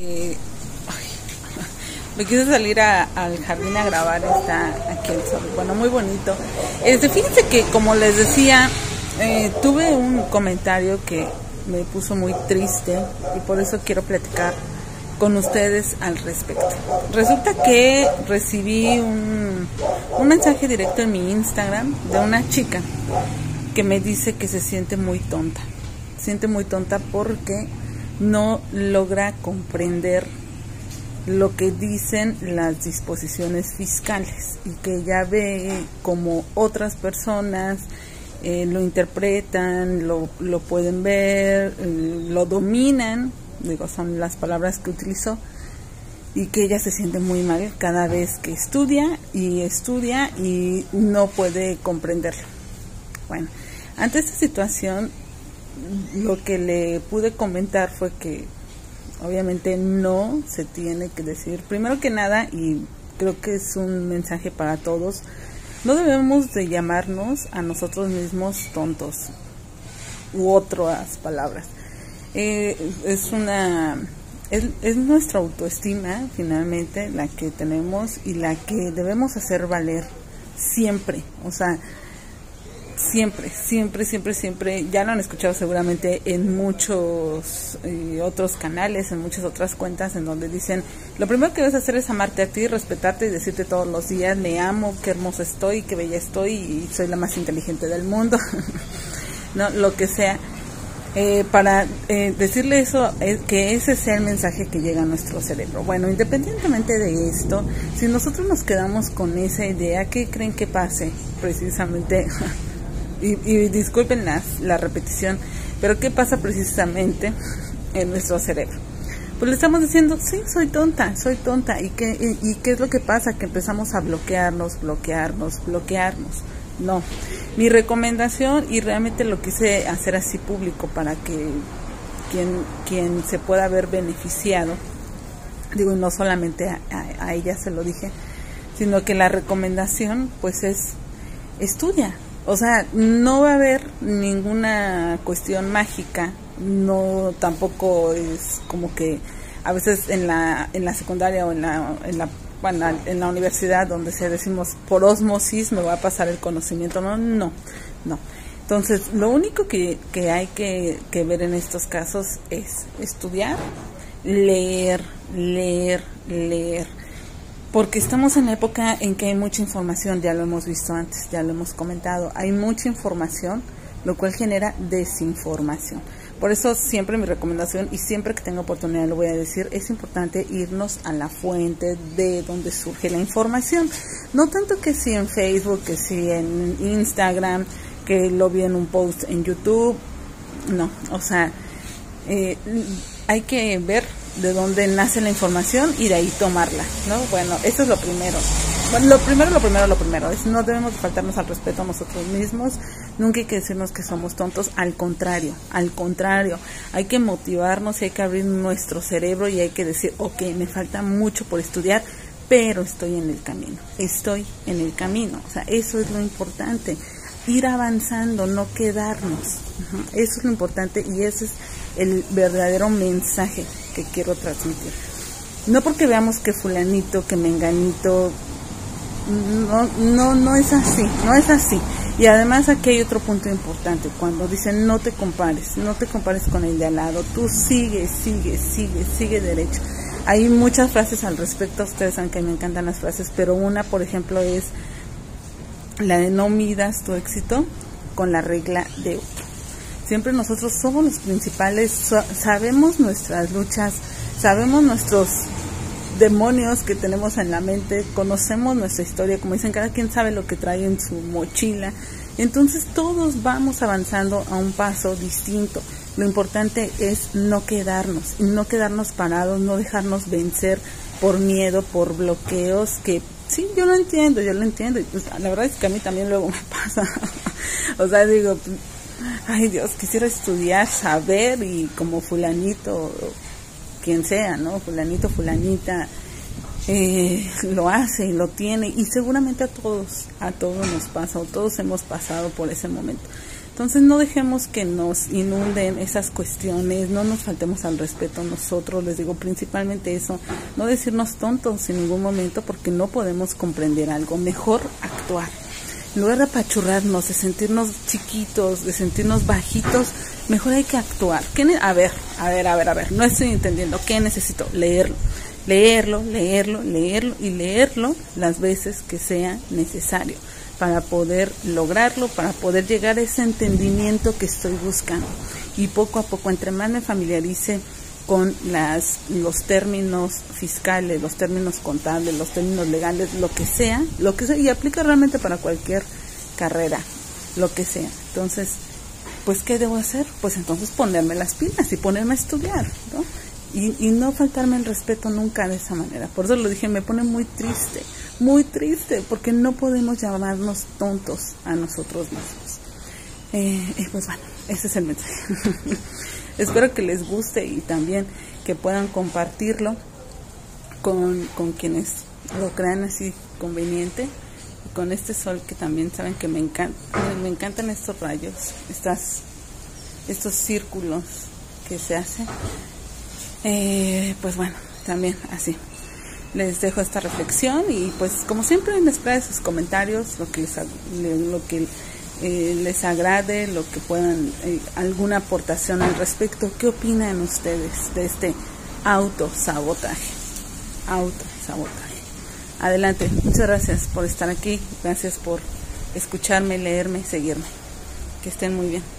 Eh, me quise salir al jardín a grabar, está aquí el sol, bueno, muy bonito. Este, fíjense que como les decía, eh, tuve un comentario que me puso muy triste y por eso quiero platicar con ustedes al respecto. Resulta que recibí un, un mensaje directo en mi Instagram de una chica que me dice que se siente muy tonta. Se siente muy tonta porque no logra comprender lo que dicen las disposiciones fiscales y que ya ve como otras personas eh, lo interpretan, lo, lo pueden ver, eh, lo dominan, digo, son las palabras que utilizó, y que ella se siente muy mal cada vez que estudia y estudia y no puede comprenderlo. Bueno, ante esta situación, lo que le pude comentar fue que obviamente no se tiene que decir, primero que nada, y creo que es un mensaje para todos, no debemos de llamarnos a nosotros mismos tontos u otras palabras. Eh, es una es, es, nuestra autoestima finalmente la que tenemos y la que debemos hacer valer siempre. O sea, siempre, siempre, siempre, siempre, ya lo han escuchado seguramente en muchos eh, otros canales, en muchas otras cuentas en donde dicen, lo primero que debes hacer es amarte a ti, respetarte y decirte todos los días, me amo, qué hermosa estoy, qué bella estoy y soy la más inteligente del mundo, no, lo que sea. Eh, para eh, decirle eso, que ese sea el mensaje que llega a nuestro cerebro. Bueno, independientemente de esto, si nosotros nos quedamos con esa idea, ¿qué creen que pase? Precisamente y, disculpen la, repetición, pero ¿qué pasa precisamente en nuestro cerebro? Pues le estamos diciendo, sí, soy tonta, soy tonta. ¿Y qué, y, qué es lo que pasa? Que empezamos a bloquearnos, bloquearnos, bloquearnos. No. Mi recomendación, y realmente lo quise hacer así público para que quien, quien se pueda ver beneficiado, digo, y no solamente a, a ella se lo dije, sino que la recomendación pues es estudia, o sea, no va a haber ninguna cuestión mágica, no tampoco es como que a veces en la, en la secundaria o en la, en la en la universidad donde se decimos por osmosis me va a pasar el conocimiento, no, no, no. Entonces, lo único que, que hay que, que ver en estos casos es estudiar, leer, leer, leer porque estamos en época en que hay mucha información, ya lo hemos visto antes, ya lo hemos comentado, hay mucha información, lo cual genera desinformación. Por eso siempre mi recomendación y siempre que tenga oportunidad lo voy a decir, es importante irnos a la fuente de donde surge la información. No tanto que si en Facebook, que si en Instagram, que lo vi en un post en YouTube, no, o sea, eh, hay que ver de dónde nace la información y de ahí tomarla, ¿no? Bueno, eso es lo primero. Bueno, lo primero, lo primero, lo primero, es no debemos faltarnos al respeto a nosotros mismos, nunca hay que decirnos que somos tontos, al contrario, al contrario, hay que motivarnos y hay que abrir nuestro cerebro y hay que decir, ok, me falta mucho por estudiar, pero estoy en el camino, estoy en el camino, o sea, eso es lo importante, ir avanzando, no quedarnos, eso es lo importante y ese es el verdadero mensaje quiero transmitir. No porque veamos que fulanito, que menganito, no, no, no es así, no es así. Y además aquí hay otro punto importante, cuando dicen no te compares, no te compares con el de al lado, tú sigue, sigue, sigue, sigue derecho. Hay muchas frases al respecto, ustedes saben que me encantan las frases, pero una, por ejemplo, es la de no midas tu éxito con la regla de. Siempre nosotros somos los principales, sabemos nuestras luchas, sabemos nuestros demonios que tenemos en la mente, conocemos nuestra historia, como dicen, cada quien sabe lo que trae en su mochila. Entonces todos vamos avanzando a un paso distinto. Lo importante es no quedarnos, no quedarnos parados, no dejarnos vencer por miedo, por bloqueos que sí, yo lo entiendo, yo lo entiendo. La verdad es que a mí también luego me pasa. o sea, digo, ay Dios, quisiera estudiar, saber y como fulanito, quien sea, ¿no? Fulanito, fulanita, eh, lo hace y lo tiene y seguramente a todos, a todos nos pasa o todos hemos pasado por ese momento. Entonces no dejemos que nos inunden esas cuestiones, no nos faltemos al respeto nosotros, les digo principalmente eso, no decirnos tontos en ningún momento porque no podemos comprender algo, mejor actuar. En lugar de apachurrarnos, de sentirnos chiquitos, de sentirnos bajitos, mejor hay que actuar. a ver, a ver, a ver, a ver, no estoy entendiendo. ¿Qué necesito? Leerlo. Leerlo, leerlo, leerlo y leerlo las veces que sea necesario para poder lograrlo, para poder llegar a ese entendimiento que estoy buscando. Y poco a poco, entre más me familiarice con las, los términos fiscales, los términos contables, los términos legales, lo que sea, lo que sea, y aplica realmente para cualquier carrera, lo que sea. Entonces, pues, ¿qué debo hacer? Pues entonces ponerme las pilas y ponerme a estudiar, ¿no? Y, y no faltarme el respeto nunca de esa manera. Por eso lo dije, me pone muy triste muy triste porque no podemos llamarnos tontos a nosotros mismos. Eh, pues bueno, ese es el mensaje. Espero que les guste y también que puedan compartirlo con, con quienes lo crean así conveniente. Y con este sol que también saben que me encanta, me encantan estos rayos, estas, estos círculos que se hacen. Eh, pues bueno, también así les dejo esta reflexión y pues como siempre les espera sus comentarios, lo que les, lo que eh, les agrade, lo que puedan, eh, alguna aportación al respecto. ¿Qué opinan ustedes de este autosabotaje? Autosabotaje. Adelante, muchas gracias por estar aquí, gracias por escucharme, leerme, seguirme. Que estén muy bien.